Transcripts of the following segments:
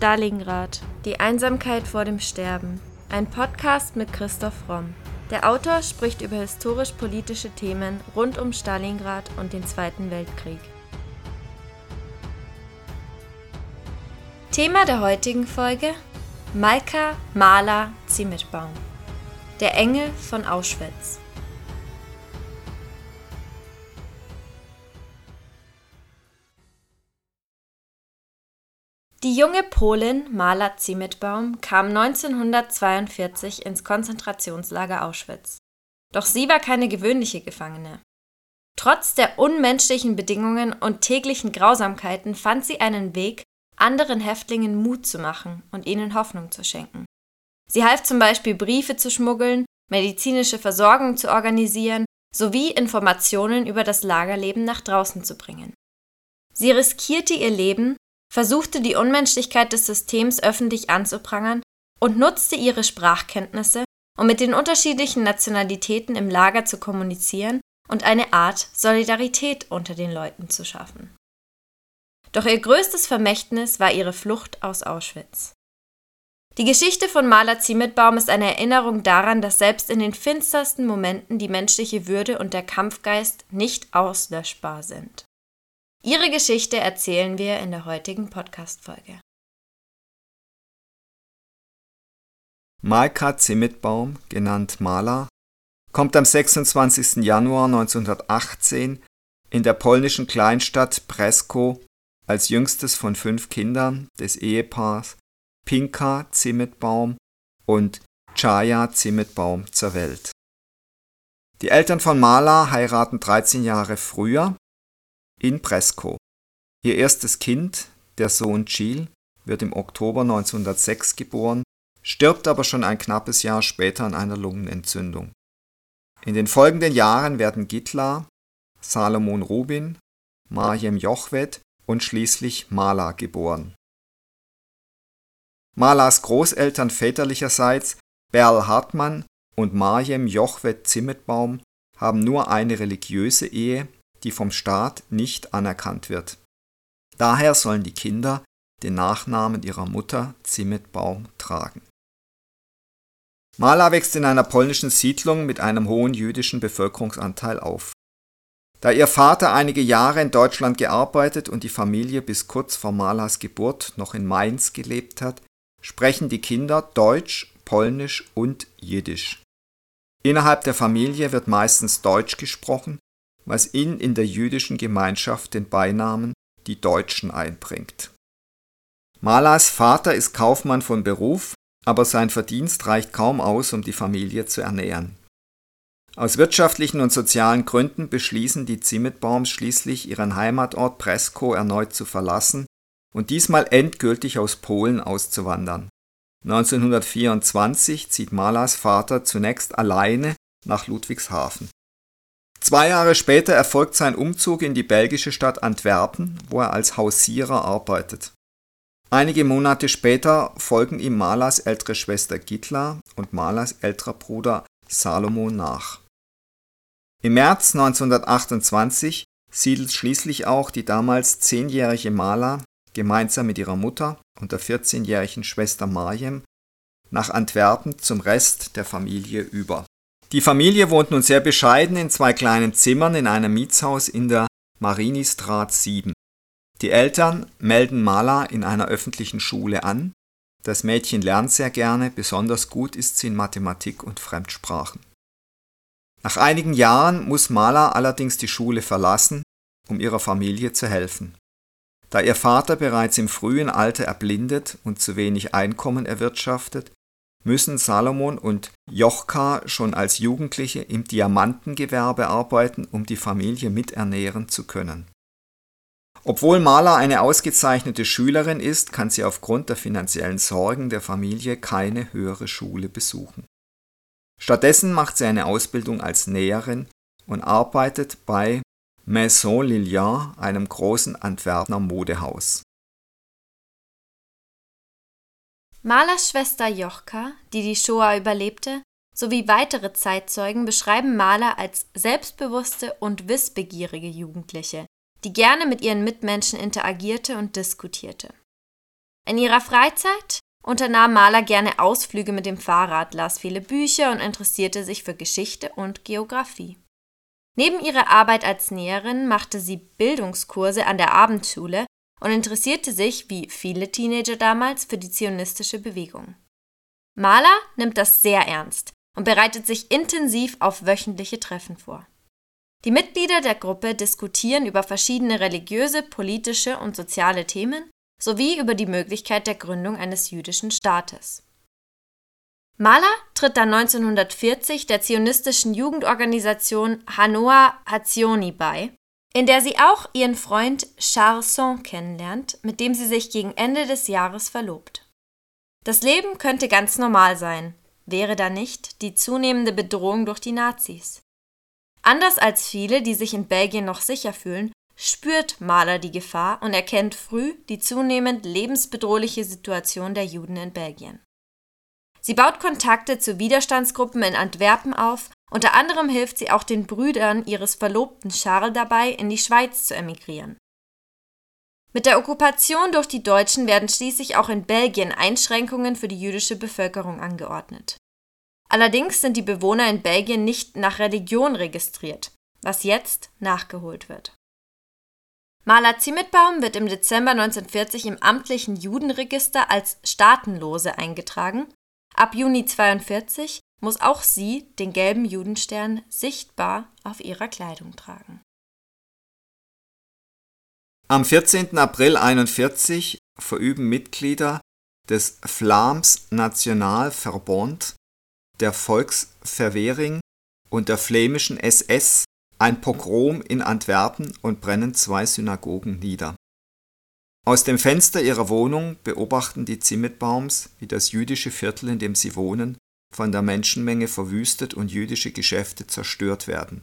Stalingrad. Die Einsamkeit vor dem Sterben. Ein Podcast mit Christoph Romm. Der Autor spricht über historisch-politische Themen rund um Stalingrad und den Zweiten Weltkrieg. Thema der heutigen Folge: Malka Maler Ziemetbaum. Der Engel von Auschwitz. Die junge Polin Mala Ziemetbaum kam 1942 ins Konzentrationslager Auschwitz. Doch sie war keine gewöhnliche Gefangene. Trotz der unmenschlichen Bedingungen und täglichen Grausamkeiten fand sie einen Weg, anderen Häftlingen Mut zu machen und ihnen Hoffnung zu schenken. Sie half zum Beispiel Briefe zu schmuggeln, medizinische Versorgung zu organisieren sowie Informationen über das Lagerleben nach draußen zu bringen. Sie riskierte ihr Leben, versuchte die Unmenschlichkeit des Systems öffentlich anzuprangern und nutzte ihre Sprachkenntnisse, um mit den unterschiedlichen Nationalitäten im Lager zu kommunizieren und eine Art Solidarität unter den Leuten zu schaffen. Doch ihr größtes Vermächtnis war ihre Flucht aus Auschwitz. Die Geschichte von Maler Ziemetbaum ist eine Erinnerung daran, dass selbst in den finstersten Momenten die menschliche Würde und der Kampfgeist nicht auslöschbar sind. Ihre Geschichte erzählen wir in der heutigen Podcast-Folge. Malka Zimmetbaum, genannt Mala, kommt am 26. Januar 1918 in der polnischen Kleinstadt Presko als jüngstes von fünf Kindern des Ehepaars Pinka Zimmetbaum und Chaya Zimmetbaum zur Welt. Die Eltern von Mala heiraten 13 Jahre früher in Presko. Ihr erstes Kind, der Sohn Chil, wird im Oktober 1906 geboren, stirbt aber schon ein knappes Jahr später an einer Lungenentzündung. In den folgenden Jahren werden Gitla, Salomon Rubin, Marjem Jochwet und schließlich Mala geboren. Malas Großeltern väterlicherseits, Berl Hartmann und Marjem Jochwet Zimmetbaum, haben nur eine religiöse Ehe die vom Staat nicht anerkannt wird. Daher sollen die Kinder den Nachnamen ihrer Mutter Zimmetbaum tragen. Mala wächst in einer polnischen Siedlung mit einem hohen jüdischen Bevölkerungsanteil auf. Da ihr Vater einige Jahre in Deutschland gearbeitet und die Familie bis kurz vor Malas Geburt noch in Mainz gelebt hat, sprechen die Kinder Deutsch, Polnisch und Jiddisch. Innerhalb der Familie wird meistens Deutsch gesprochen, was ihnen in der jüdischen Gemeinschaft den Beinamen die Deutschen einbringt. Malas Vater ist Kaufmann von Beruf, aber sein Verdienst reicht kaum aus, um die Familie zu ernähren. Aus wirtschaftlichen und sozialen Gründen beschließen die Zimmetbaums schließlich ihren Heimatort Presko erneut zu verlassen und diesmal endgültig aus Polen auszuwandern. 1924 zieht Malas Vater zunächst alleine nach Ludwigshafen. Zwei Jahre später erfolgt sein Umzug in die belgische Stadt Antwerpen, wo er als Hausierer arbeitet. Einige Monate später folgen ihm Malas ältere Schwester Gitla und Malas älterer Bruder Salomo nach. Im März 1928 siedelt schließlich auch die damals zehnjährige Mala gemeinsam mit ihrer Mutter und der 14-jährigen Schwester Marjem nach Antwerpen zum Rest der Familie über. Die Familie wohnt nun sehr bescheiden in zwei kleinen Zimmern in einem Mietshaus in der Marinistrat 7. Die Eltern melden Mala in einer öffentlichen Schule an. Das Mädchen lernt sehr gerne, besonders gut ist sie in Mathematik und Fremdsprachen. Nach einigen Jahren muss Mala allerdings die Schule verlassen, um ihrer Familie zu helfen. Da ihr Vater bereits im frühen Alter erblindet und zu wenig Einkommen erwirtschaftet, müssen Salomon und Jochka schon als Jugendliche im Diamantengewerbe arbeiten, um die Familie miternähren zu können. Obwohl Mala eine ausgezeichnete Schülerin ist, kann sie aufgrund der finanziellen Sorgen der Familie keine höhere Schule besuchen. Stattdessen macht sie eine Ausbildung als Näherin und arbeitet bei Maison Lilian, einem großen Antwerpner Modehaus. Malers Schwester Jochka, die die Shoah überlebte, sowie weitere Zeitzeugen beschreiben Maler als selbstbewusste und wissbegierige Jugendliche, die gerne mit ihren Mitmenschen interagierte und diskutierte. In ihrer Freizeit unternahm Maler gerne Ausflüge mit dem Fahrrad, las viele Bücher und interessierte sich für Geschichte und Geographie. Neben ihrer Arbeit als Näherin machte sie Bildungskurse an der Abendschule und interessierte sich, wie viele Teenager damals, für die zionistische Bewegung. Maler nimmt das sehr ernst und bereitet sich intensiv auf wöchentliche Treffen vor. Die Mitglieder der Gruppe diskutieren über verschiedene religiöse, politische und soziale Themen sowie über die Möglichkeit der Gründung eines jüdischen Staates. Mahler tritt dann 1940 der zionistischen Jugendorganisation Hanoa Hatzioni bei, in der sie auch ihren Freund Charles Son kennenlernt, mit dem sie sich gegen Ende des Jahres verlobt. Das Leben könnte ganz normal sein, wäre da nicht die zunehmende Bedrohung durch die Nazis. Anders als viele, die sich in Belgien noch sicher fühlen, spürt Mahler die Gefahr und erkennt früh die zunehmend lebensbedrohliche Situation der Juden in Belgien. Sie baut Kontakte zu Widerstandsgruppen in Antwerpen auf, unter anderem hilft sie auch den Brüdern ihres Verlobten Charles dabei, in die Schweiz zu emigrieren. Mit der Okkupation durch die Deutschen werden schließlich auch in Belgien Einschränkungen für die jüdische Bevölkerung angeordnet. Allerdings sind die Bewohner in Belgien nicht nach Religion registriert, was jetzt nachgeholt wird. Maler Ziemetbaum wird im Dezember 1940 im amtlichen Judenregister als Staatenlose eingetragen. Ab Juni 1942 muss auch sie den gelben Judenstern sichtbar auf ihrer Kleidung tragen. Am 14. April 1941 verüben Mitglieder des Flams National Verbond, der Volksverwehring und der flämischen SS ein Pogrom in Antwerpen und brennen zwei Synagogen nieder. Aus dem Fenster ihrer Wohnung beobachten die Zimmetbaums, wie das jüdische Viertel, in dem sie wohnen, von der Menschenmenge verwüstet und jüdische Geschäfte zerstört werden.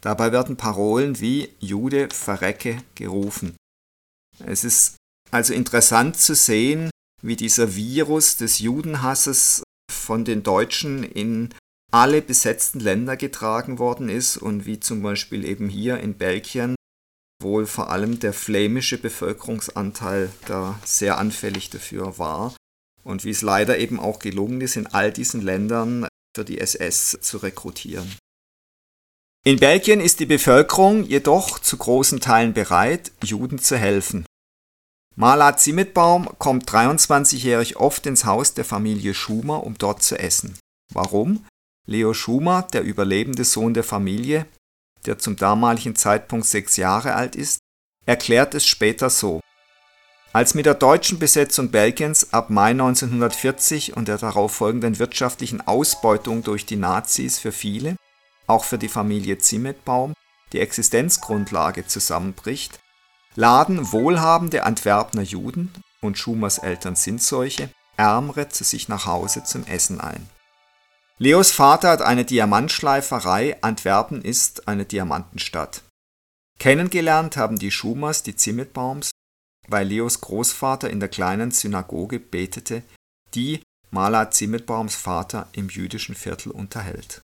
Dabei werden Parolen wie Jude verrecke gerufen. Es ist also interessant zu sehen, wie dieser Virus des Judenhasses von den Deutschen in alle besetzten Länder getragen worden ist und wie zum Beispiel eben hier in Belgien wohl vor allem der flämische Bevölkerungsanteil da sehr anfällig dafür war und wie es leider eben auch gelungen ist, in all diesen Ländern für die SS zu rekrutieren. In Belgien ist die Bevölkerung jedoch zu großen Teilen bereit, Juden zu helfen. Mala Zimmetbaum kommt 23-jährig oft ins Haus der Familie Schumer, um dort zu essen. Warum? Leo Schumer, der überlebende Sohn der Familie, der zum damaligen Zeitpunkt sechs Jahre alt ist, erklärt es später so. Als mit der deutschen Besetzung Belgiens ab Mai 1940 und der darauf folgenden wirtschaftlichen Ausbeutung durch die Nazis für viele, auch für die Familie Zimmetbaum, die Existenzgrundlage zusammenbricht, laden wohlhabende Antwerpner Juden, und Schumers Eltern sind solche, Ärmere zu sich nach Hause zum Essen ein. Leos Vater hat eine Diamantschleiferei, Antwerpen ist eine Diamantenstadt. Kennengelernt haben die Schumers die Zimmetbaums, weil Leos Großvater in der kleinen Synagoge betete, die Maler Zimmetbaums Vater im jüdischen Viertel unterhält.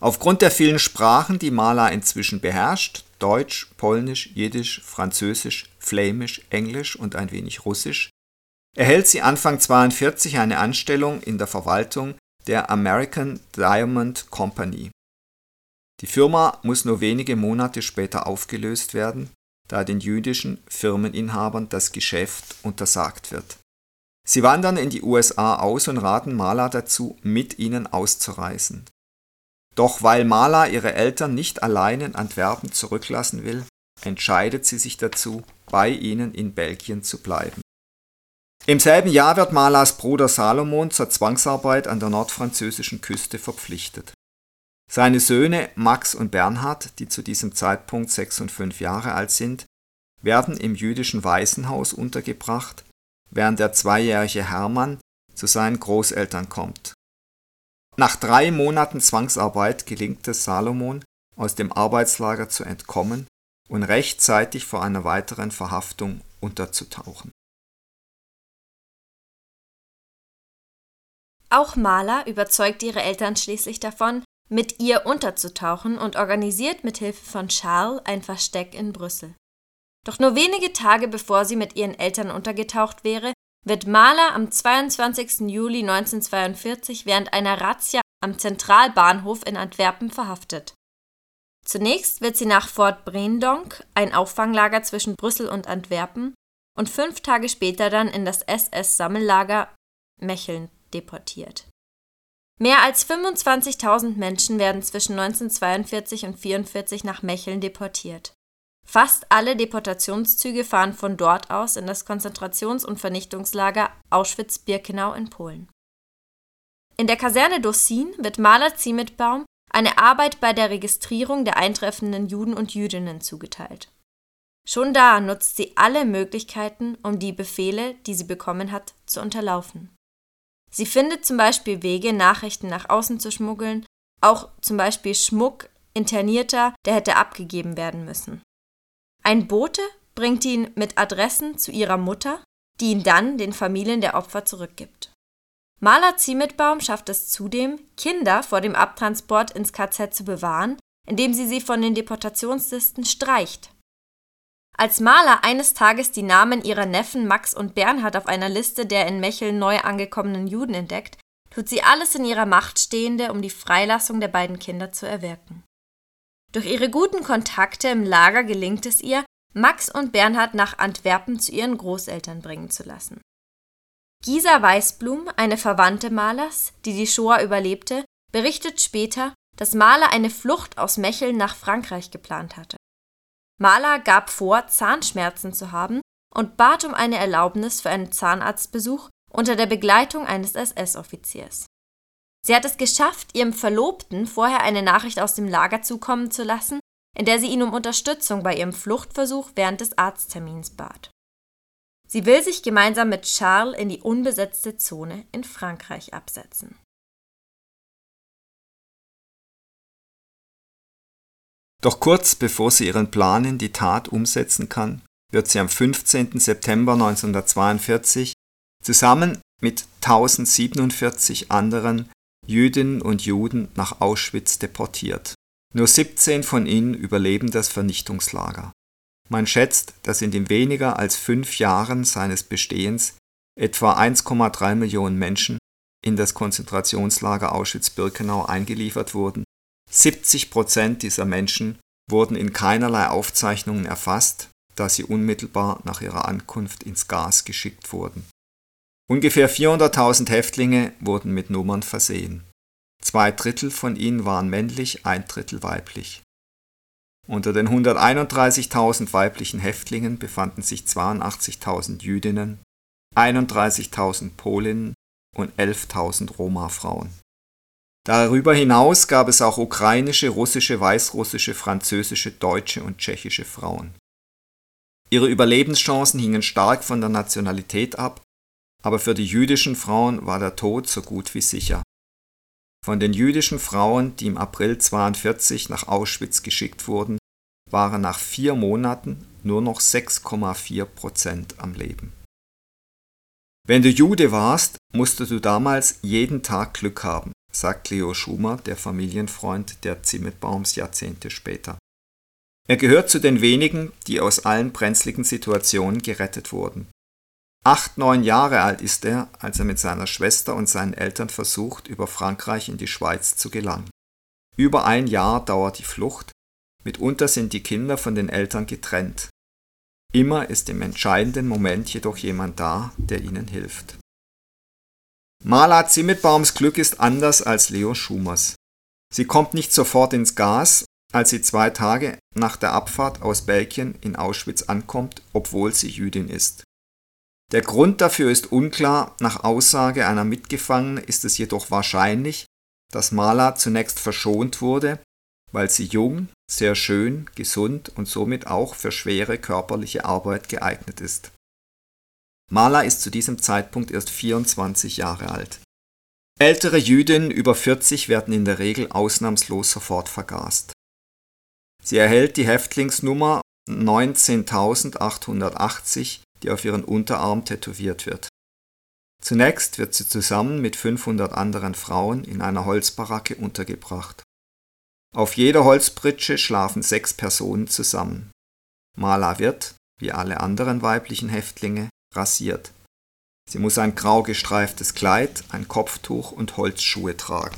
Aufgrund der vielen Sprachen, die Maler inzwischen beherrscht, Deutsch, Polnisch, Jiddisch, Französisch, Flämisch, Englisch und ein wenig Russisch, erhält sie Anfang 42 eine Anstellung in der Verwaltung der American Diamond Company. Die Firma muss nur wenige Monate später aufgelöst werden, da den jüdischen Firmeninhabern das Geschäft untersagt wird. Sie wandern in die USA aus und raten Mala dazu, mit ihnen auszureisen. Doch weil Mala ihre Eltern nicht allein in Antwerpen zurücklassen will, entscheidet sie sich dazu, bei ihnen in Belgien zu bleiben. Im selben Jahr wird Malas Bruder Salomon zur Zwangsarbeit an der nordfranzösischen Küste verpflichtet. Seine Söhne Max und Bernhard, die zu diesem Zeitpunkt sechs und fünf Jahre alt sind, werden im jüdischen Waisenhaus untergebracht, während der zweijährige Hermann zu seinen Großeltern kommt. Nach drei Monaten Zwangsarbeit gelingt es Salomon, aus dem Arbeitslager zu entkommen und rechtzeitig vor einer weiteren Verhaftung unterzutauchen. Auch Maler überzeugt ihre Eltern schließlich davon, mit ihr unterzutauchen und organisiert mit Hilfe von Charles ein Versteck in Brüssel. Doch nur wenige Tage bevor sie mit ihren Eltern untergetaucht wäre, wird Mahler am 22. Juli 1942 während einer Razzia am Zentralbahnhof in Antwerpen verhaftet. Zunächst wird sie nach Fort Breendonk, ein Auffanglager zwischen Brüssel und Antwerpen, und fünf Tage später dann in das SS-Sammellager Mecheln deportiert. Mehr als 25.000 Menschen werden zwischen 1942 und 1944 nach Mecheln deportiert. Fast alle Deportationszüge fahren von dort aus in das Konzentrations- und Vernichtungslager Auschwitz-Birkenau in Polen. In der Kaserne Dossin wird Maler Ziemetbaum eine Arbeit bei der Registrierung der eintreffenden Juden und Jüdinnen zugeteilt. Schon da nutzt sie alle Möglichkeiten, um die Befehle, die sie bekommen hat, zu unterlaufen. Sie findet zum Beispiel Wege, Nachrichten nach außen zu schmuggeln, auch zum Beispiel Schmuck Internierter, der hätte abgegeben werden müssen. Ein Bote bringt ihn mit Adressen zu ihrer Mutter, die ihn dann den Familien der Opfer zurückgibt. Maler Ziemetbaum schafft es zudem, Kinder vor dem Abtransport ins KZ zu bewahren, indem sie sie von den Deportationslisten streicht. Als Maler eines Tages die Namen ihrer Neffen Max und Bernhard auf einer Liste der in Mecheln neu angekommenen Juden entdeckt, tut sie alles in ihrer Macht Stehende, um die Freilassung der beiden Kinder zu erwirken. Durch ihre guten Kontakte im Lager gelingt es ihr, Max und Bernhard nach Antwerpen zu ihren Großeltern bringen zu lassen. Gisa Weißblum, eine Verwandte Malers, die die Shoah überlebte, berichtet später, dass Maler eine Flucht aus Mecheln nach Frankreich geplant hatte. Maler gab vor, Zahnschmerzen zu haben und bat um eine Erlaubnis für einen Zahnarztbesuch unter der Begleitung eines SS-Offiziers. Sie hat es geschafft, ihrem Verlobten vorher eine Nachricht aus dem Lager zukommen zu lassen, in der sie ihn um Unterstützung bei ihrem Fluchtversuch während des Arzttermins bat. Sie will sich gemeinsam mit Charles in die unbesetzte Zone in Frankreich absetzen. Doch kurz bevor sie ihren Plan in die Tat umsetzen kann, wird sie am 15. September 1942 zusammen mit 1047 anderen Jüdinnen und Juden nach Auschwitz deportiert. Nur 17 von ihnen überleben das Vernichtungslager. Man schätzt, dass in den weniger als fünf Jahren seines Bestehens etwa 1,3 Millionen Menschen in das Konzentrationslager Auschwitz-Birkenau eingeliefert wurden. 70 Prozent dieser Menschen wurden in keinerlei Aufzeichnungen erfasst, da sie unmittelbar nach ihrer Ankunft ins Gas geschickt wurden. Ungefähr 400.000 Häftlinge wurden mit Nummern versehen. Zwei Drittel von ihnen waren männlich, ein Drittel weiblich. Unter den 131.000 weiblichen Häftlingen befanden sich 82.000 Jüdinnen, 31.000 Polinnen und 11.000 Roma-Frauen. Darüber hinaus gab es auch ukrainische, russische, weißrussische, französische, deutsche und tschechische Frauen. Ihre Überlebenschancen hingen stark von der Nationalität ab, aber für die jüdischen Frauen war der Tod so gut wie sicher. Von den jüdischen Frauen, die im April 42 nach Auschwitz geschickt wurden, waren nach vier Monaten nur noch 6,4 Prozent am Leben. Wenn du Jude warst, musstest du damals jeden Tag Glück haben, sagt Leo Schumer, der Familienfreund der Zimmetbaums Jahrzehnte später. Er gehört zu den wenigen, die aus allen brenzligen Situationen gerettet wurden. Acht, neun Jahre alt ist er, als er mit seiner Schwester und seinen Eltern versucht, über Frankreich in die Schweiz zu gelangen. Über ein Jahr dauert die Flucht, mitunter sind die Kinder von den Eltern getrennt. Immer ist im entscheidenden Moment jedoch jemand da, der ihnen hilft. Mala Zimmetbaums Glück ist anders als Leo Schumers. Sie kommt nicht sofort ins Gas, als sie zwei Tage nach der Abfahrt aus Belgien in Auschwitz ankommt, obwohl sie Jüdin ist. Der Grund dafür ist unklar, nach Aussage einer Mitgefangenen ist es jedoch wahrscheinlich, dass Mala zunächst verschont wurde, weil sie jung, sehr schön, gesund und somit auch für schwere körperliche Arbeit geeignet ist. Mala ist zu diesem Zeitpunkt erst 24 Jahre alt. Ältere Jüdinnen über 40 werden in der Regel ausnahmslos sofort vergast. Sie erhält die Häftlingsnummer 19880 die auf ihren Unterarm tätowiert wird. Zunächst wird sie zusammen mit 500 anderen Frauen in einer Holzbaracke untergebracht. Auf jeder Holzpritsche schlafen sechs Personen zusammen. Mala wird, wie alle anderen weiblichen Häftlinge, rasiert. Sie muss ein grau gestreiftes Kleid, ein Kopftuch und Holzschuhe tragen.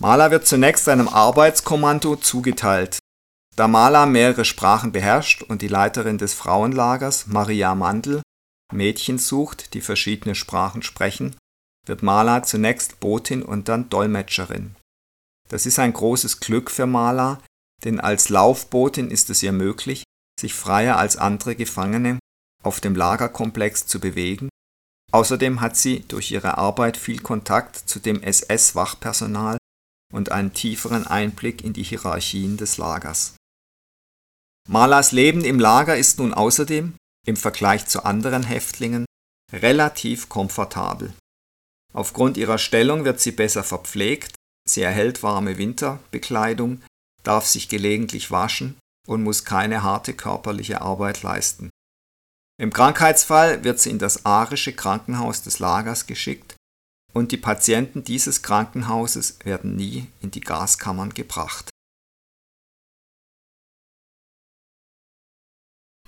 Mala wird zunächst einem Arbeitskommando zugeteilt. Da Mala mehrere Sprachen beherrscht und die Leiterin des Frauenlagers, Maria Mandl, Mädchen sucht, die verschiedene Sprachen sprechen, wird Mala zunächst Botin und dann Dolmetscherin. Das ist ein großes Glück für Mala, denn als Laufbotin ist es ihr möglich, sich freier als andere Gefangene auf dem Lagerkomplex zu bewegen. Außerdem hat sie durch ihre Arbeit viel Kontakt zu dem SS-Wachpersonal und einen tieferen Einblick in die Hierarchien des Lagers. Malas Leben im Lager ist nun außerdem, im Vergleich zu anderen Häftlingen, relativ komfortabel. Aufgrund ihrer Stellung wird sie besser verpflegt, sie erhält warme Winterbekleidung, darf sich gelegentlich waschen und muss keine harte körperliche Arbeit leisten. Im Krankheitsfall wird sie in das arische Krankenhaus des Lagers geschickt und die Patienten dieses Krankenhauses werden nie in die Gaskammern gebracht.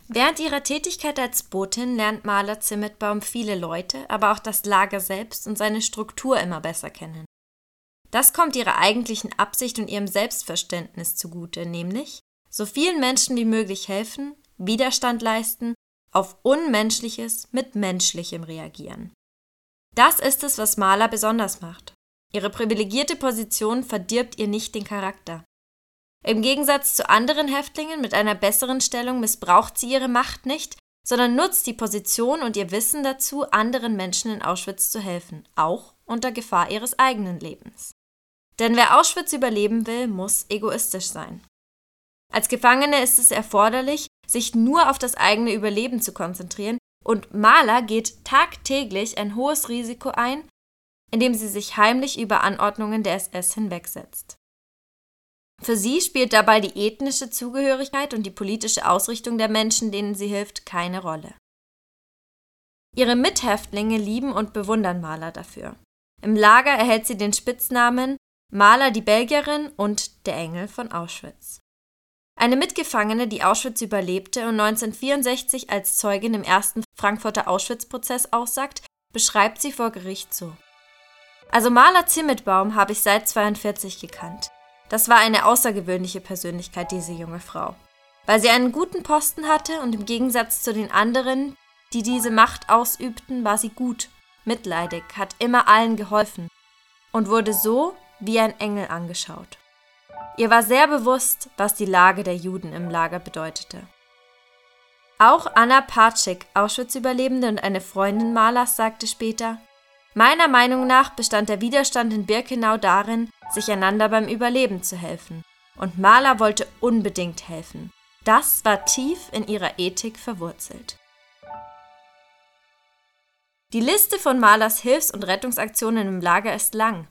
Während ihrer Tätigkeit als Botin lernt Maler Zimmetbaum viele Leute, aber auch das Lager selbst und seine Struktur immer besser kennen. Das kommt ihrer eigentlichen Absicht und ihrem Selbstverständnis zugute, nämlich so vielen Menschen wie möglich helfen, Widerstand leisten, auf Unmenschliches mit Menschlichem reagieren. Das ist es, was Maler besonders macht. Ihre privilegierte Position verdirbt ihr nicht den Charakter. Im Gegensatz zu anderen Häftlingen mit einer besseren Stellung missbraucht sie ihre Macht nicht, sondern nutzt die Position und ihr Wissen dazu, anderen Menschen in Auschwitz zu helfen, auch unter Gefahr ihres eigenen Lebens. Denn wer Auschwitz überleben will, muss egoistisch sein. Als Gefangene ist es erforderlich, sich nur auf das eigene Überleben zu konzentrieren, und Maler geht tagtäglich ein hohes Risiko ein, indem sie sich heimlich über Anordnungen der SS hinwegsetzt. Für sie spielt dabei die ethnische Zugehörigkeit und die politische Ausrichtung der Menschen, denen sie hilft, keine Rolle. Ihre Mithäftlinge lieben und bewundern Maler dafür. Im Lager erhält sie den Spitznamen Maler die Belgierin und der Engel von Auschwitz. Eine Mitgefangene, die Auschwitz überlebte und 1964 als Zeugin im ersten Frankfurter Auschwitz-Prozess aussagt, beschreibt sie vor Gericht so. Also Maler Zimmetbaum habe ich seit 42 gekannt. Das war eine außergewöhnliche Persönlichkeit, diese junge Frau. Weil sie einen guten Posten hatte und im Gegensatz zu den anderen, die diese Macht ausübten, war sie gut, mitleidig, hat immer allen geholfen und wurde so wie ein Engel angeschaut. Ihr war sehr bewusst, was die Lage der Juden im Lager bedeutete. Auch Anna Patschik, Auschwitz-Überlebende und eine Freundin Malers, sagte später, Meiner Meinung nach bestand der Widerstand in Birkenau darin, sich einander beim Überleben zu helfen. Und Maler wollte unbedingt helfen. Das war tief in ihrer Ethik verwurzelt. Die Liste von Malers Hilfs- und Rettungsaktionen im Lager ist lang.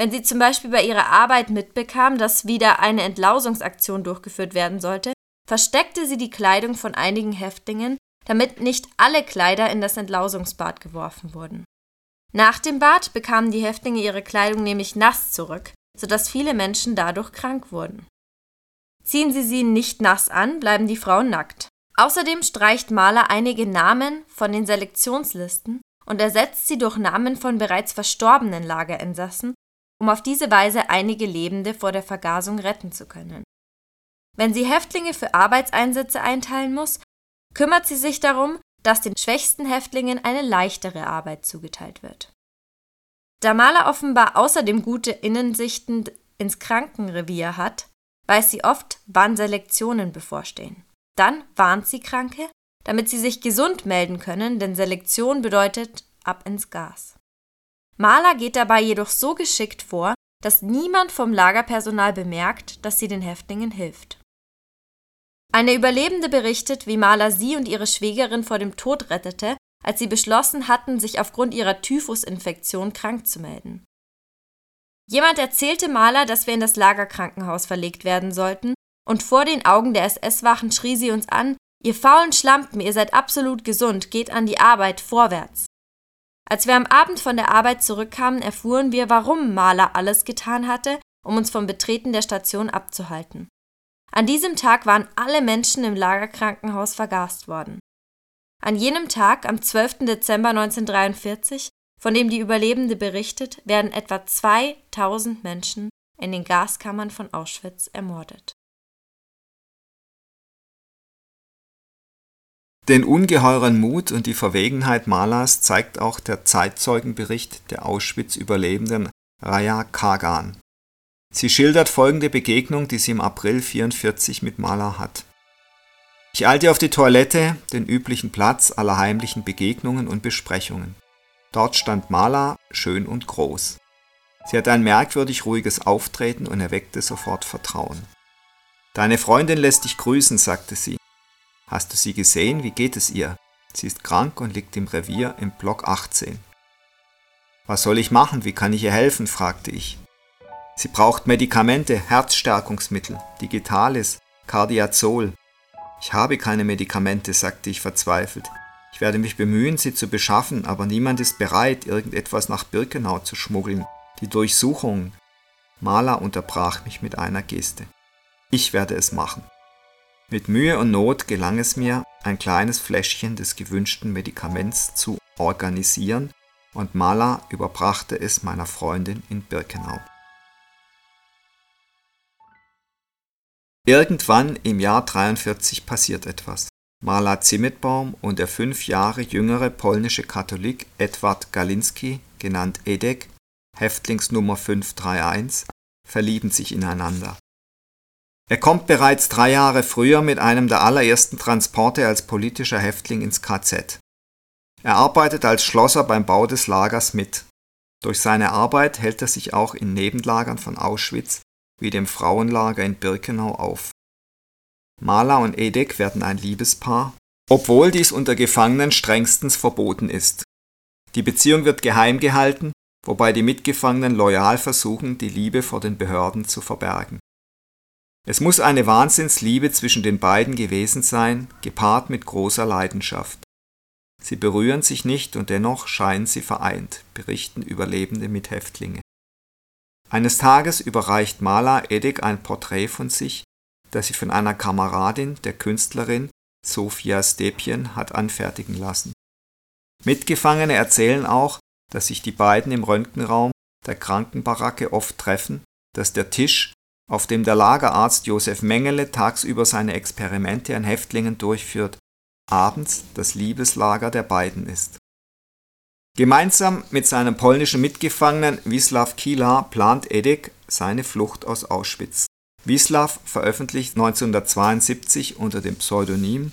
Wenn sie zum Beispiel bei ihrer Arbeit mitbekam, dass wieder eine Entlausungsaktion durchgeführt werden sollte, versteckte sie die Kleidung von einigen Häftlingen, damit nicht alle Kleider in das Entlausungsbad geworfen wurden. Nach dem Bad bekamen die Häftlinge ihre Kleidung nämlich nass zurück, sodass viele Menschen dadurch krank wurden. Ziehen sie sie nicht nass an, bleiben die Frauen nackt. Außerdem streicht Maler einige Namen von den Selektionslisten und ersetzt sie durch Namen von bereits verstorbenen Lagerinsassen, um auf diese Weise einige Lebende vor der Vergasung retten zu können. Wenn sie Häftlinge für Arbeitseinsätze einteilen muss, kümmert sie sich darum, dass den schwächsten Häftlingen eine leichtere Arbeit zugeteilt wird. Da Maler offenbar außerdem gute Innensichten ins Krankenrevier hat, weiß sie oft, wann Selektionen bevorstehen. Dann warnt sie Kranke, damit sie sich gesund melden können, denn Selektion bedeutet ab ins Gas. Maler geht dabei jedoch so geschickt vor, dass niemand vom Lagerpersonal bemerkt, dass sie den Häftlingen hilft. Eine Überlebende berichtet, wie Maler sie und ihre Schwägerin vor dem Tod rettete, als sie beschlossen hatten, sich aufgrund ihrer Typhusinfektion krank zu melden. Jemand erzählte Maler, dass wir in das Lagerkrankenhaus verlegt werden sollten, und vor den Augen der SS-Wachen schrie sie uns an, ihr faulen Schlampen, ihr seid absolut gesund, geht an die Arbeit, vorwärts. Als wir am Abend von der Arbeit zurückkamen, erfuhren wir, warum Maler alles getan hatte, um uns vom Betreten der Station abzuhalten. An diesem Tag waren alle Menschen im Lagerkrankenhaus vergast worden. An jenem Tag, am 12. Dezember 1943, von dem die Überlebende berichtet, werden etwa 2000 Menschen in den Gaskammern von Auschwitz ermordet. Den ungeheuren Mut und die Verwegenheit Malas zeigt auch der Zeitzeugenbericht der Auschwitz-Überlebenden Raya Kagan. Sie schildert folgende Begegnung, die sie im April 1944 mit Mala hat. Ich eilte auf die Toilette, den üblichen Platz aller heimlichen Begegnungen und Besprechungen. Dort stand Mala, schön und groß. Sie hatte ein merkwürdig ruhiges Auftreten und erweckte sofort Vertrauen. Deine Freundin lässt dich grüßen, sagte sie. Hast du sie gesehen? Wie geht es ihr? Sie ist krank und liegt im Revier im Block 18. Was soll ich machen? Wie kann ich ihr helfen? fragte ich. Sie braucht Medikamente, Herzstärkungsmittel, Digitalis, Cardiazol. Ich habe keine Medikamente, sagte ich verzweifelt. Ich werde mich bemühen, sie zu beschaffen, aber niemand ist bereit, irgendetwas nach Birkenau zu schmuggeln. Die Durchsuchungen. Maler unterbrach mich mit einer Geste. Ich werde es machen. Mit Mühe und Not gelang es mir, ein kleines Fläschchen des gewünschten Medikaments zu organisieren und Mala überbrachte es meiner Freundin in Birkenau. Irgendwann im Jahr 43 passiert etwas. Mala Zimmetbaum und der fünf Jahre jüngere polnische Katholik Edward Galinski, genannt Edek, Häftlingsnummer 531, verlieben sich ineinander. Er kommt bereits drei Jahre früher mit einem der allerersten Transporte als politischer Häftling ins KZ. Er arbeitet als Schlosser beim Bau des Lagers mit. Durch seine Arbeit hält er sich auch in Nebenlagern von Auschwitz wie dem Frauenlager in Birkenau auf. Mala und Edek werden ein Liebespaar, obwohl dies unter Gefangenen strengstens verboten ist. Die Beziehung wird geheim gehalten, wobei die Mitgefangenen loyal versuchen, die Liebe vor den Behörden zu verbergen. Es muss eine Wahnsinnsliebe zwischen den beiden gewesen sein, gepaart mit großer Leidenschaft. Sie berühren sich nicht und dennoch scheinen sie vereint, berichten Überlebende Mithäftlinge. Eines Tages überreicht Mala Edik ein Porträt von sich, das sie von einer Kameradin, der Künstlerin Sofia Stepien, hat anfertigen lassen. Mitgefangene erzählen auch, dass sich die beiden im Röntgenraum der Krankenbaracke oft treffen, dass der Tisch, auf dem der Lagerarzt Josef Mengele tagsüber seine Experimente an Häftlingen durchführt, abends das Liebeslager der beiden ist. Gemeinsam mit seinem polnischen Mitgefangenen Wisław Kila plant Edek seine Flucht aus Auschwitz. Wisław veröffentlicht 1972 unter dem Pseudonym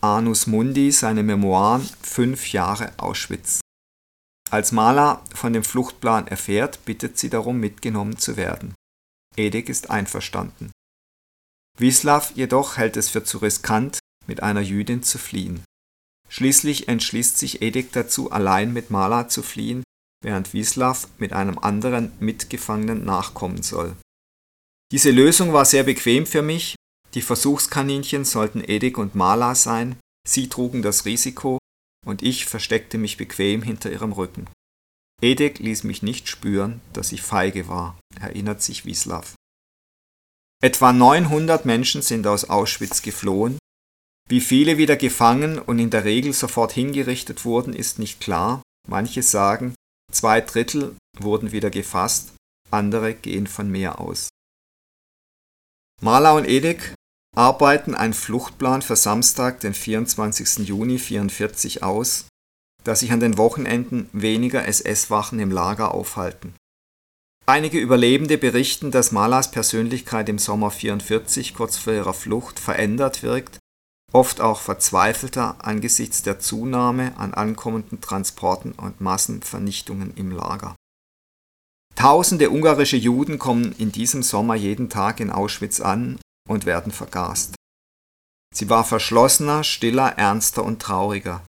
Anus Mundi seine Memoiren Fünf Jahre Auschwitz. Als Maler von dem Fluchtplan erfährt, bittet sie darum, mitgenommen zu werden. Edek ist einverstanden. Wislaw jedoch hält es für zu riskant, mit einer Jüdin zu fliehen. Schließlich entschließt sich Edek dazu, allein mit Mala zu fliehen, während Wislaw mit einem anderen Mitgefangenen nachkommen soll. Diese Lösung war sehr bequem für mich. Die Versuchskaninchen sollten Edek und Mala sein, sie trugen das Risiko und ich versteckte mich bequem hinter ihrem Rücken. Edek ließ mich nicht spüren, dass ich feige war, erinnert sich Wislaw. Etwa 900 Menschen sind aus Auschwitz geflohen. Wie viele wieder gefangen und in der Regel sofort hingerichtet wurden, ist nicht klar. Manche sagen, zwei Drittel wurden wieder gefasst, andere gehen von mehr aus. Marla und Edek arbeiten einen Fluchtplan für Samstag, den 24. Juni 1944 aus, dass sich an den Wochenenden weniger SS-Wachen im Lager aufhalten. Einige Überlebende berichten, dass Malas Persönlichkeit im Sommer 44 kurz vor ihrer Flucht verändert wirkt, oft auch verzweifelter angesichts der Zunahme an ankommenden Transporten und Massenvernichtungen im Lager. Tausende ungarische Juden kommen in diesem Sommer jeden Tag in Auschwitz an und werden vergast. Sie war verschlossener, stiller, ernster und trauriger.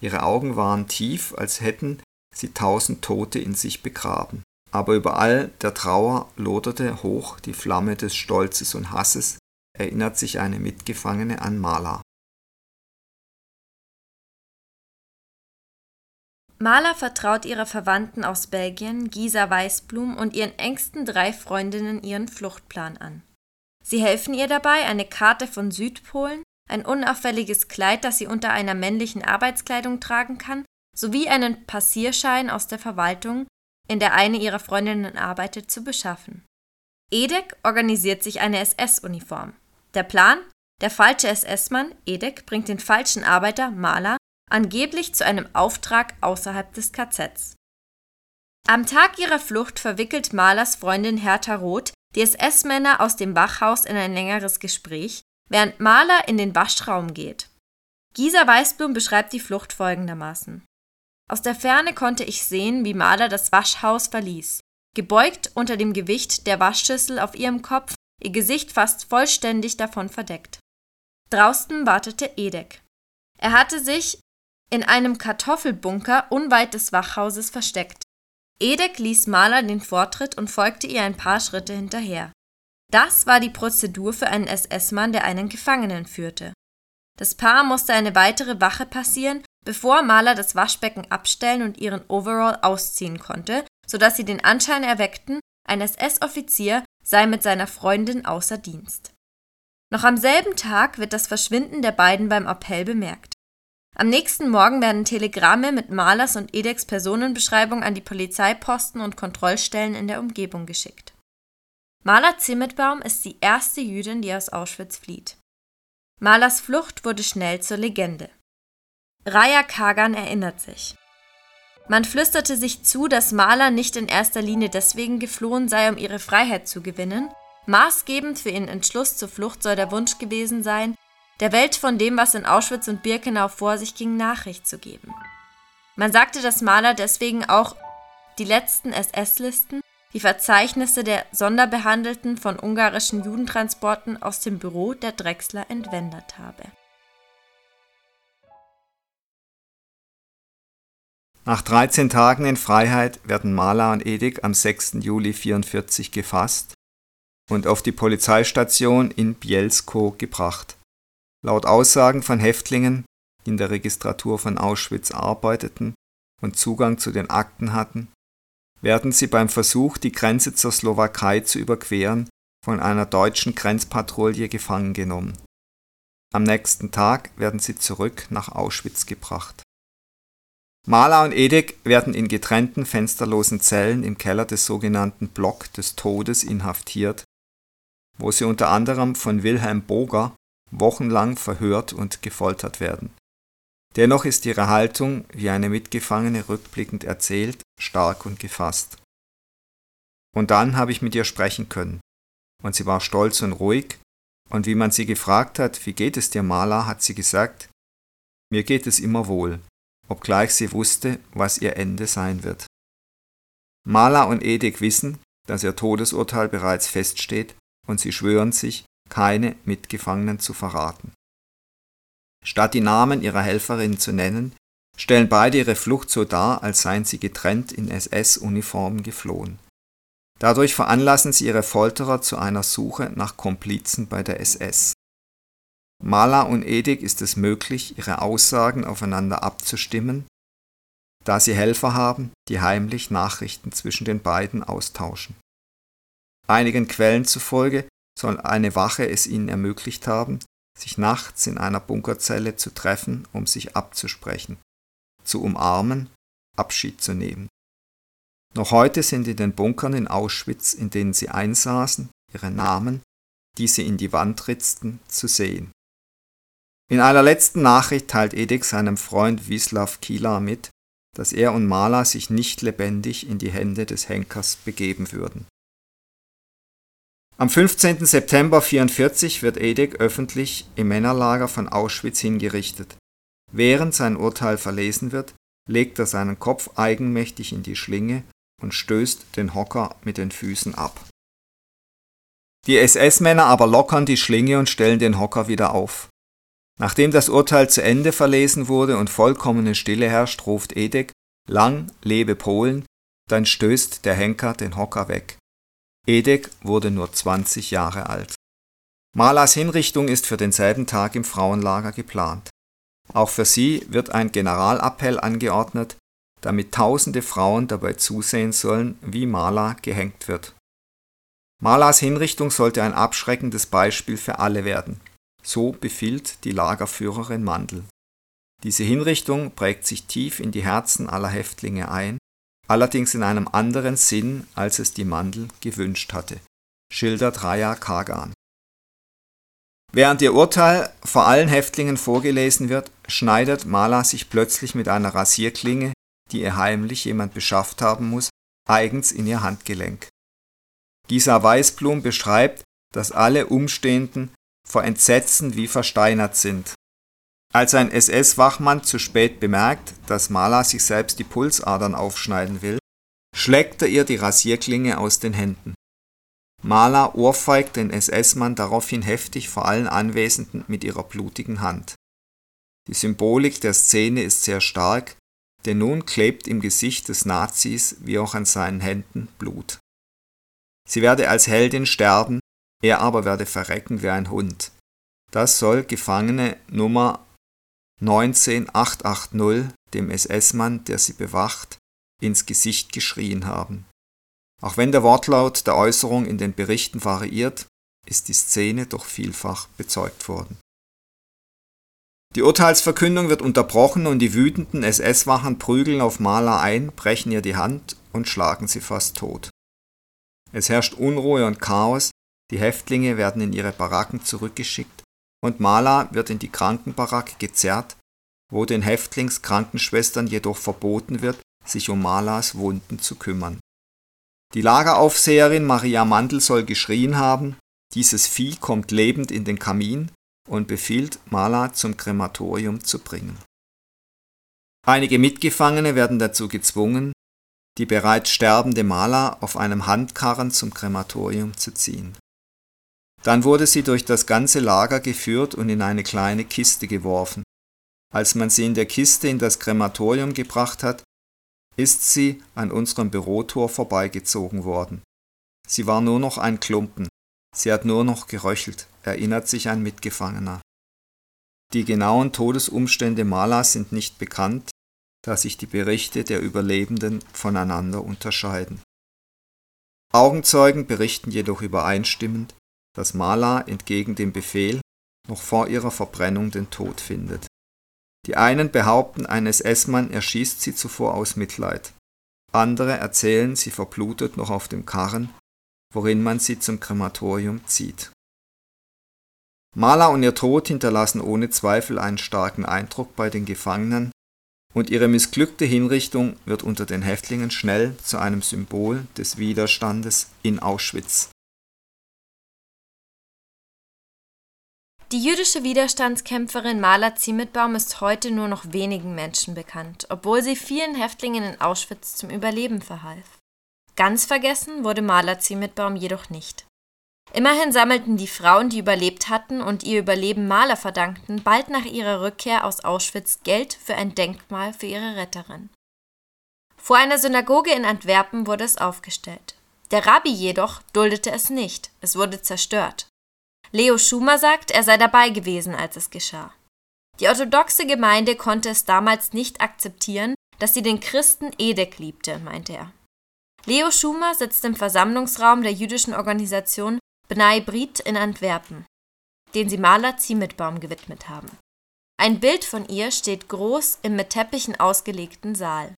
Ihre Augen waren tief, als hätten sie tausend Tote in sich begraben. Aber überall der Trauer loderte hoch die Flamme des Stolzes und Hasses, erinnert sich eine Mitgefangene an Mala. Mala vertraut ihrer Verwandten aus Belgien, Gisa Weißblum und ihren engsten drei Freundinnen ihren Fluchtplan an. Sie helfen ihr dabei, eine Karte von Südpolen, ein unauffälliges Kleid, das sie unter einer männlichen Arbeitskleidung tragen kann, sowie einen Passierschein aus der Verwaltung, in der eine ihrer Freundinnen arbeitet, zu beschaffen. Edek organisiert sich eine SS-Uniform. Der Plan? Der falsche SS-Mann, Edek, bringt den falschen Arbeiter, Maler, angeblich zu einem Auftrag außerhalb des KZs. Am Tag ihrer Flucht verwickelt Malers Freundin Hertha Roth die SS-Männer aus dem Wachhaus in ein längeres Gespräch, während Maler in den Waschraum geht. Gisa Weißblum beschreibt die Flucht folgendermaßen. Aus der Ferne konnte ich sehen, wie Maler das Waschhaus verließ. Gebeugt unter dem Gewicht der Waschschüssel auf ihrem Kopf, ihr Gesicht fast vollständig davon verdeckt. Draußen wartete Edek. Er hatte sich in einem Kartoffelbunker unweit des Wachhauses versteckt. Edek ließ Maler den Vortritt und folgte ihr ein paar Schritte hinterher. Das war die Prozedur für einen SS-Mann, der einen Gefangenen führte. Das Paar musste eine weitere Wache passieren, bevor Maler das Waschbecken abstellen und ihren Overall ausziehen konnte, sodass sie den Anschein erweckten, ein SS-Offizier sei mit seiner Freundin außer Dienst. Noch am selben Tag wird das Verschwinden der beiden beim Appell bemerkt. Am nächsten Morgen werden Telegramme mit Malers und Edeks Personenbeschreibung an die Polizeiposten und Kontrollstellen in der Umgebung geschickt. Maler Zimmetbaum ist die erste Jüdin, die aus Auschwitz flieht. Malers Flucht wurde schnell zur Legende. Raya Kagan erinnert sich. Man flüsterte sich zu, dass Maler nicht in erster Linie deswegen geflohen sei, um ihre Freiheit zu gewinnen. Maßgebend für ihren Entschluss zur Flucht soll der Wunsch gewesen sein, der Welt von dem, was in Auschwitz und Birkenau vor sich ging, Nachricht zu geben. Man sagte, dass Maler deswegen auch die letzten SS-Listen die Verzeichnisse der Sonderbehandelten von ungarischen Judentransporten aus dem Büro der Drechsler entwendet habe. Nach 13 Tagen in Freiheit werden Mala und Edik am 6. Juli 1944 gefasst und auf die Polizeistation in Bielsko gebracht. Laut Aussagen von Häftlingen, die in der Registratur von Auschwitz arbeiteten und Zugang zu den Akten hatten, werden sie beim Versuch, die Grenze zur Slowakei zu überqueren, von einer deutschen Grenzpatrouille gefangen genommen. Am nächsten Tag werden sie zurück nach Auschwitz gebracht. Mala und Edek werden in getrennten fensterlosen Zellen im Keller des sogenannten Block des Todes inhaftiert, wo sie unter anderem von Wilhelm Boger wochenlang verhört und gefoltert werden. Dennoch ist ihre Haltung, wie eine Mitgefangene rückblickend erzählt, stark und gefasst. Und dann habe ich mit ihr sprechen können. Und sie war stolz und ruhig, und wie man sie gefragt hat, wie geht es dir, Mala, hat sie gesagt, mir geht es immer wohl, obgleich sie wusste, was ihr Ende sein wird. Mala und Edek wissen, dass ihr Todesurteil bereits feststeht, und sie schwören sich, keine Mitgefangenen zu verraten. Statt die Namen ihrer Helferinnen zu nennen, stellen beide ihre Flucht so dar, als seien sie getrennt in SS-Uniformen geflohen. Dadurch veranlassen sie ihre Folterer zu einer Suche nach Komplizen bei der SS. Mala und Edik ist es möglich, ihre Aussagen aufeinander abzustimmen, da sie Helfer haben, die heimlich Nachrichten zwischen den beiden austauschen. Einigen Quellen zufolge soll eine Wache es ihnen ermöglicht haben, sich nachts in einer Bunkerzelle zu treffen, um sich abzusprechen, zu umarmen, Abschied zu nehmen. Noch heute sind in den Bunkern in Auschwitz, in denen sie einsaßen, ihre Namen, die sie in die Wand ritzten, zu sehen. In einer letzten Nachricht teilt Edek seinem Freund Wislav Kila mit, dass er und Mala sich nicht lebendig in die Hände des Henkers begeben würden. Am 15. September 1944 wird Edek öffentlich im Männerlager von Auschwitz hingerichtet. Während sein Urteil verlesen wird, legt er seinen Kopf eigenmächtig in die Schlinge und stößt den Hocker mit den Füßen ab. Die SS-Männer aber lockern die Schlinge und stellen den Hocker wieder auf. Nachdem das Urteil zu Ende verlesen wurde und vollkommene Stille herrscht, ruft Edek Lang lebe Polen, dann stößt der Henker den Hocker weg. Edek wurde nur 20 Jahre alt. Malas Hinrichtung ist für denselben Tag im Frauenlager geplant. Auch für sie wird ein Generalappell angeordnet, damit tausende Frauen dabei zusehen sollen, wie Mala gehängt wird. Malas Hinrichtung sollte ein abschreckendes Beispiel für alle werden. So befiehlt die Lagerführerin Mandel. Diese Hinrichtung prägt sich tief in die Herzen aller Häftlinge ein, allerdings in einem anderen Sinn, als es die Mandel gewünscht hatte, schildert Raya Kagan. Während ihr Urteil vor allen Häftlingen vorgelesen wird, schneidet Mala sich plötzlich mit einer Rasierklinge, die ihr heimlich jemand beschafft haben muss, eigens in ihr Handgelenk. Gisa Weißblum beschreibt, dass alle Umstehenden vor Entsetzen wie versteinert sind. Als ein SS-Wachmann zu spät bemerkt, dass Mala sich selbst die Pulsadern aufschneiden will, schlägt er ihr die Rasierklinge aus den Händen. Mala ohrfeigt den SS-Mann daraufhin heftig vor allen Anwesenden mit ihrer blutigen Hand. Die Symbolik der Szene ist sehr stark, denn nun klebt im Gesicht des Nazis wie auch an seinen Händen Blut. Sie werde als Heldin sterben, er aber werde verrecken wie ein Hund. Das soll Gefangene Nummer 19880 dem SS-Mann, der sie bewacht, ins Gesicht geschrien haben. Auch wenn der Wortlaut der Äußerung in den Berichten variiert, ist die Szene doch vielfach bezeugt worden. Die Urteilsverkündung wird unterbrochen und die wütenden SS-Wachen prügeln auf Maler ein, brechen ihr die Hand und schlagen sie fast tot. Es herrscht Unruhe und Chaos, die Häftlinge werden in ihre Baracken zurückgeschickt und Mala wird in die Krankenbaracke gezerrt, wo den Häftlingskrankenschwestern jedoch verboten wird, sich um Malas Wunden zu kümmern. Die Lageraufseherin Maria Mandel soll geschrien haben, dieses Vieh kommt lebend in den Kamin und befiehlt, Mala zum Krematorium zu bringen. Einige Mitgefangene werden dazu gezwungen, die bereits sterbende Mala auf einem Handkarren zum Krematorium zu ziehen. Dann wurde sie durch das ganze Lager geführt und in eine kleine Kiste geworfen. Als man sie in der Kiste in das Krematorium gebracht hat, ist sie an unserem Bürotor vorbeigezogen worden. Sie war nur noch ein Klumpen, sie hat nur noch geröchelt, erinnert sich ein Mitgefangener. Die genauen Todesumstände Malas sind nicht bekannt, da sich die Berichte der Überlebenden voneinander unterscheiden. Augenzeugen berichten jedoch übereinstimmend, dass Mala entgegen dem Befehl noch vor ihrer Verbrennung den Tod findet. Die einen behaupten, ein SS-Mann erschießt sie zuvor aus Mitleid. Andere erzählen, sie verblutet noch auf dem Karren, worin man sie zum Krematorium zieht. Mala und ihr Tod hinterlassen ohne Zweifel einen starken Eindruck bei den Gefangenen, und ihre missglückte Hinrichtung wird unter den Häftlingen schnell zu einem Symbol des Widerstandes in Auschwitz. Die jüdische Widerstandskämpferin Mala Ziemetbaum ist heute nur noch wenigen Menschen bekannt, obwohl sie vielen Häftlingen in Auschwitz zum Überleben verhalf. Ganz vergessen wurde Mala Ziemetbaum jedoch nicht. Immerhin sammelten die Frauen, die überlebt hatten und ihr Überleben Maler verdankten, bald nach ihrer Rückkehr aus Auschwitz Geld für ein Denkmal für ihre Retterin. Vor einer Synagoge in Antwerpen wurde es aufgestellt. Der Rabbi jedoch duldete es nicht, es wurde zerstört. Leo Schumer sagt, er sei dabei gewesen, als es geschah. Die orthodoxe Gemeinde konnte es damals nicht akzeptieren, dass sie den Christen Edek liebte, meinte er. Leo Schumer sitzt im Versammlungsraum der jüdischen Organisation Bnai Brit in Antwerpen, den sie Maler Ziemetbaum gewidmet haben. Ein Bild von ihr steht groß im mit Teppichen ausgelegten Saal.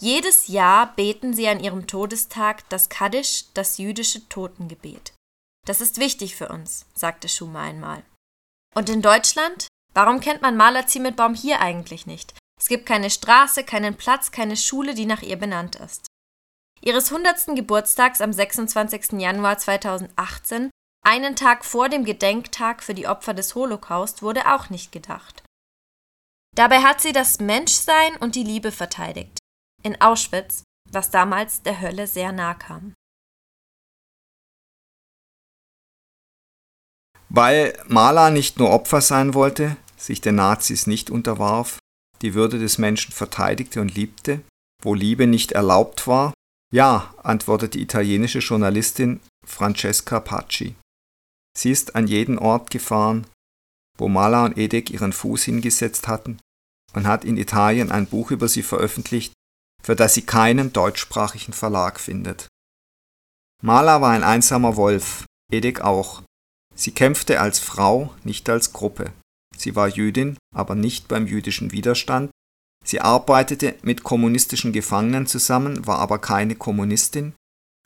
Jedes Jahr beten sie an ihrem Todestag das Kaddisch, das jüdische Totengebet. Das ist wichtig für uns, sagte Schumer einmal. Und in Deutschland? Warum kennt man Maler Ziemetbaum hier eigentlich nicht? Es gibt keine Straße, keinen Platz, keine Schule, die nach ihr benannt ist. Ihres 100. Geburtstags am 26. Januar 2018, einen Tag vor dem Gedenktag für die Opfer des Holocaust, wurde auch nicht gedacht. Dabei hat sie das Menschsein und die Liebe verteidigt. In Auschwitz, was damals der Hölle sehr nah kam. Weil Mala nicht nur Opfer sein wollte, sich den Nazis nicht unterwarf, die Würde des Menschen verteidigte und liebte, wo Liebe nicht erlaubt war? Ja, antwortet die italienische Journalistin Francesca Pacci. Sie ist an jeden Ort gefahren, wo Mala und Edek ihren Fuß hingesetzt hatten und hat in Italien ein Buch über sie veröffentlicht, für das sie keinen deutschsprachigen Verlag findet. Mala war ein einsamer Wolf, Edek auch, Sie kämpfte als Frau, nicht als Gruppe. Sie war Jüdin, aber nicht beim jüdischen Widerstand. Sie arbeitete mit kommunistischen Gefangenen zusammen, war aber keine Kommunistin.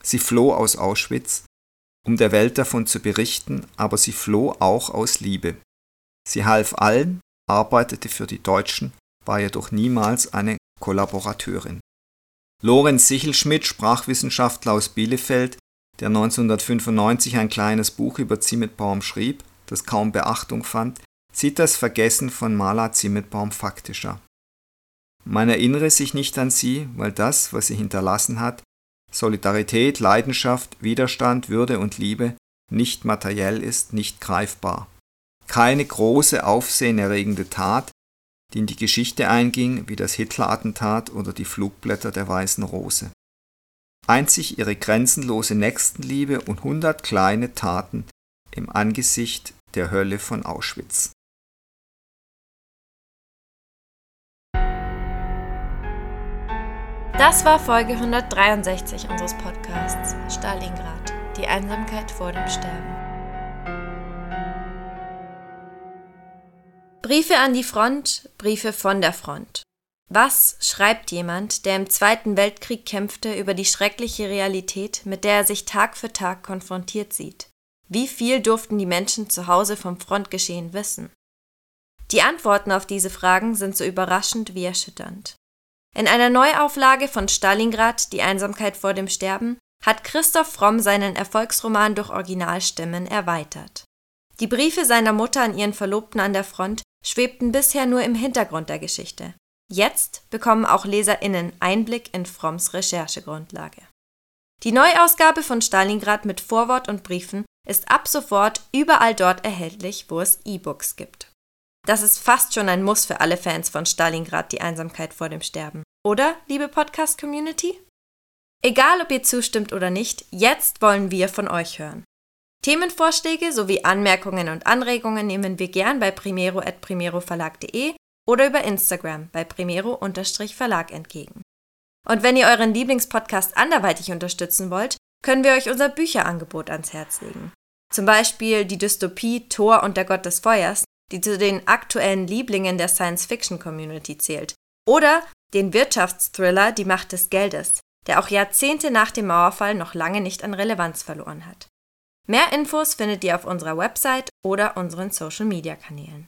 Sie floh aus Auschwitz, um der Welt davon zu berichten, aber sie floh auch aus Liebe. Sie half allen, arbeitete für die Deutschen, war jedoch niemals eine Kollaborateurin. Lorenz Sichelschmidt, Sprachwissenschaftler aus Bielefeld, der 1995 ein kleines Buch über Zimmetbaum schrieb, das kaum Beachtung fand, sieht das Vergessen von Mala Zimmetbaum faktischer. Man erinnere sich nicht an sie, weil das, was sie hinterlassen hat, Solidarität, Leidenschaft, Widerstand, Würde und Liebe, nicht materiell ist, nicht greifbar. Keine große, aufsehenerregende Tat, die in die Geschichte einging, wie das Hitler-Attentat oder die Flugblätter der Weißen Rose. Einzig ihre grenzenlose Nächstenliebe und hundert kleine Taten im Angesicht der Hölle von Auschwitz. Das war Folge 163 unseres Podcasts Stalingrad, die Einsamkeit vor dem Sterben. Briefe an die Front, Briefe von der Front. Was schreibt jemand, der im Zweiten Weltkrieg kämpfte, über die schreckliche Realität, mit der er sich Tag für Tag konfrontiert sieht? Wie viel durften die Menschen zu Hause vom Frontgeschehen wissen? Die Antworten auf diese Fragen sind so überraschend wie erschütternd. In einer Neuauflage von Stalingrad, Die Einsamkeit vor dem Sterben, hat Christoph Fromm seinen Erfolgsroman durch Originalstimmen erweitert. Die Briefe seiner Mutter an ihren Verlobten an der Front schwebten bisher nur im Hintergrund der Geschichte. Jetzt bekommen auch LeserInnen Einblick in Fromms Recherchegrundlage. Die Neuausgabe von Stalingrad mit Vorwort und Briefen ist ab sofort überall dort erhältlich, wo es E-Books gibt. Das ist fast schon ein Muss für alle Fans von Stalingrad, die Einsamkeit vor dem Sterben. Oder, liebe Podcast-Community? Egal, ob ihr zustimmt oder nicht, jetzt wollen wir von euch hören. Themenvorschläge sowie Anmerkungen und Anregungen nehmen wir gern bei primero.primeroverlag.de oder über Instagram bei primero-verlag entgegen. Und wenn ihr euren Lieblingspodcast anderweitig unterstützen wollt, können wir euch unser Bücherangebot ans Herz legen. Zum Beispiel die Dystopie Thor und der Gott des Feuers, die zu den aktuellen Lieblingen der Science-Fiction-Community zählt. Oder den Wirtschaftsthriller Die Macht des Geldes, der auch Jahrzehnte nach dem Mauerfall noch lange nicht an Relevanz verloren hat. Mehr Infos findet ihr auf unserer Website oder unseren Social-Media-Kanälen.